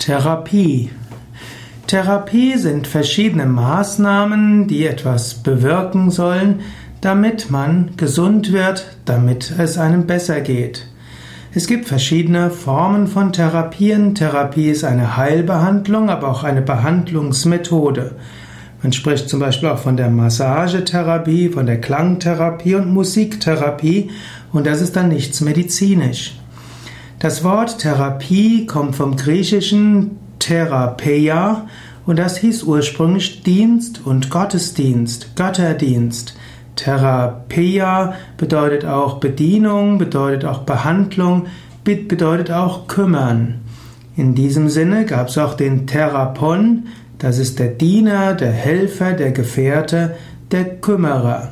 Therapie. Therapie sind verschiedene Maßnahmen, die etwas bewirken sollen, damit man gesund wird, damit es einem besser geht. Es gibt verschiedene Formen von Therapien. Therapie ist eine Heilbehandlung, aber auch eine Behandlungsmethode. Man spricht zum Beispiel auch von der Massagetherapie, von der Klangtherapie und Musiktherapie und das ist dann nichts medizinisch. Das Wort Therapie kommt vom griechischen Therapeia und das hieß ursprünglich Dienst und Gottesdienst, Götterdienst. Therapeia bedeutet auch Bedienung, bedeutet auch Behandlung, bedeutet auch kümmern. In diesem Sinne gab es auch den Therapon, das ist der Diener, der Helfer, der Gefährte, der Kümmerer.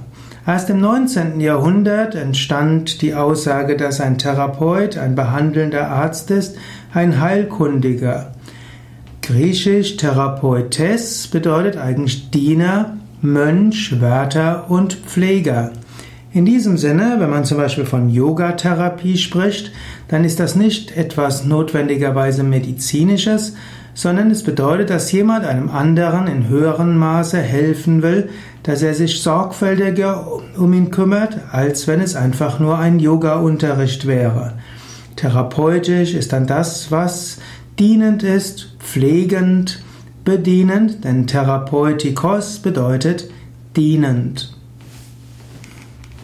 Erst im 19. Jahrhundert entstand die Aussage, dass ein Therapeut, ein behandelnder Arzt ist, ein Heilkundiger. Griechisch Therapeutes bedeutet eigentlich Diener, Mönch, Wärter und Pfleger. In diesem Sinne, wenn man zum Beispiel von Yogatherapie spricht, dann ist das nicht etwas notwendigerweise medizinisches, sondern es bedeutet, dass jemand einem anderen in höherem Maße helfen will, dass er sich sorgfältiger um ihn kümmert, als wenn es einfach nur ein Yoga-Unterricht wäre. Therapeutisch ist dann das, was dienend ist, pflegend, bedienend, denn Therapeutikos bedeutet dienend.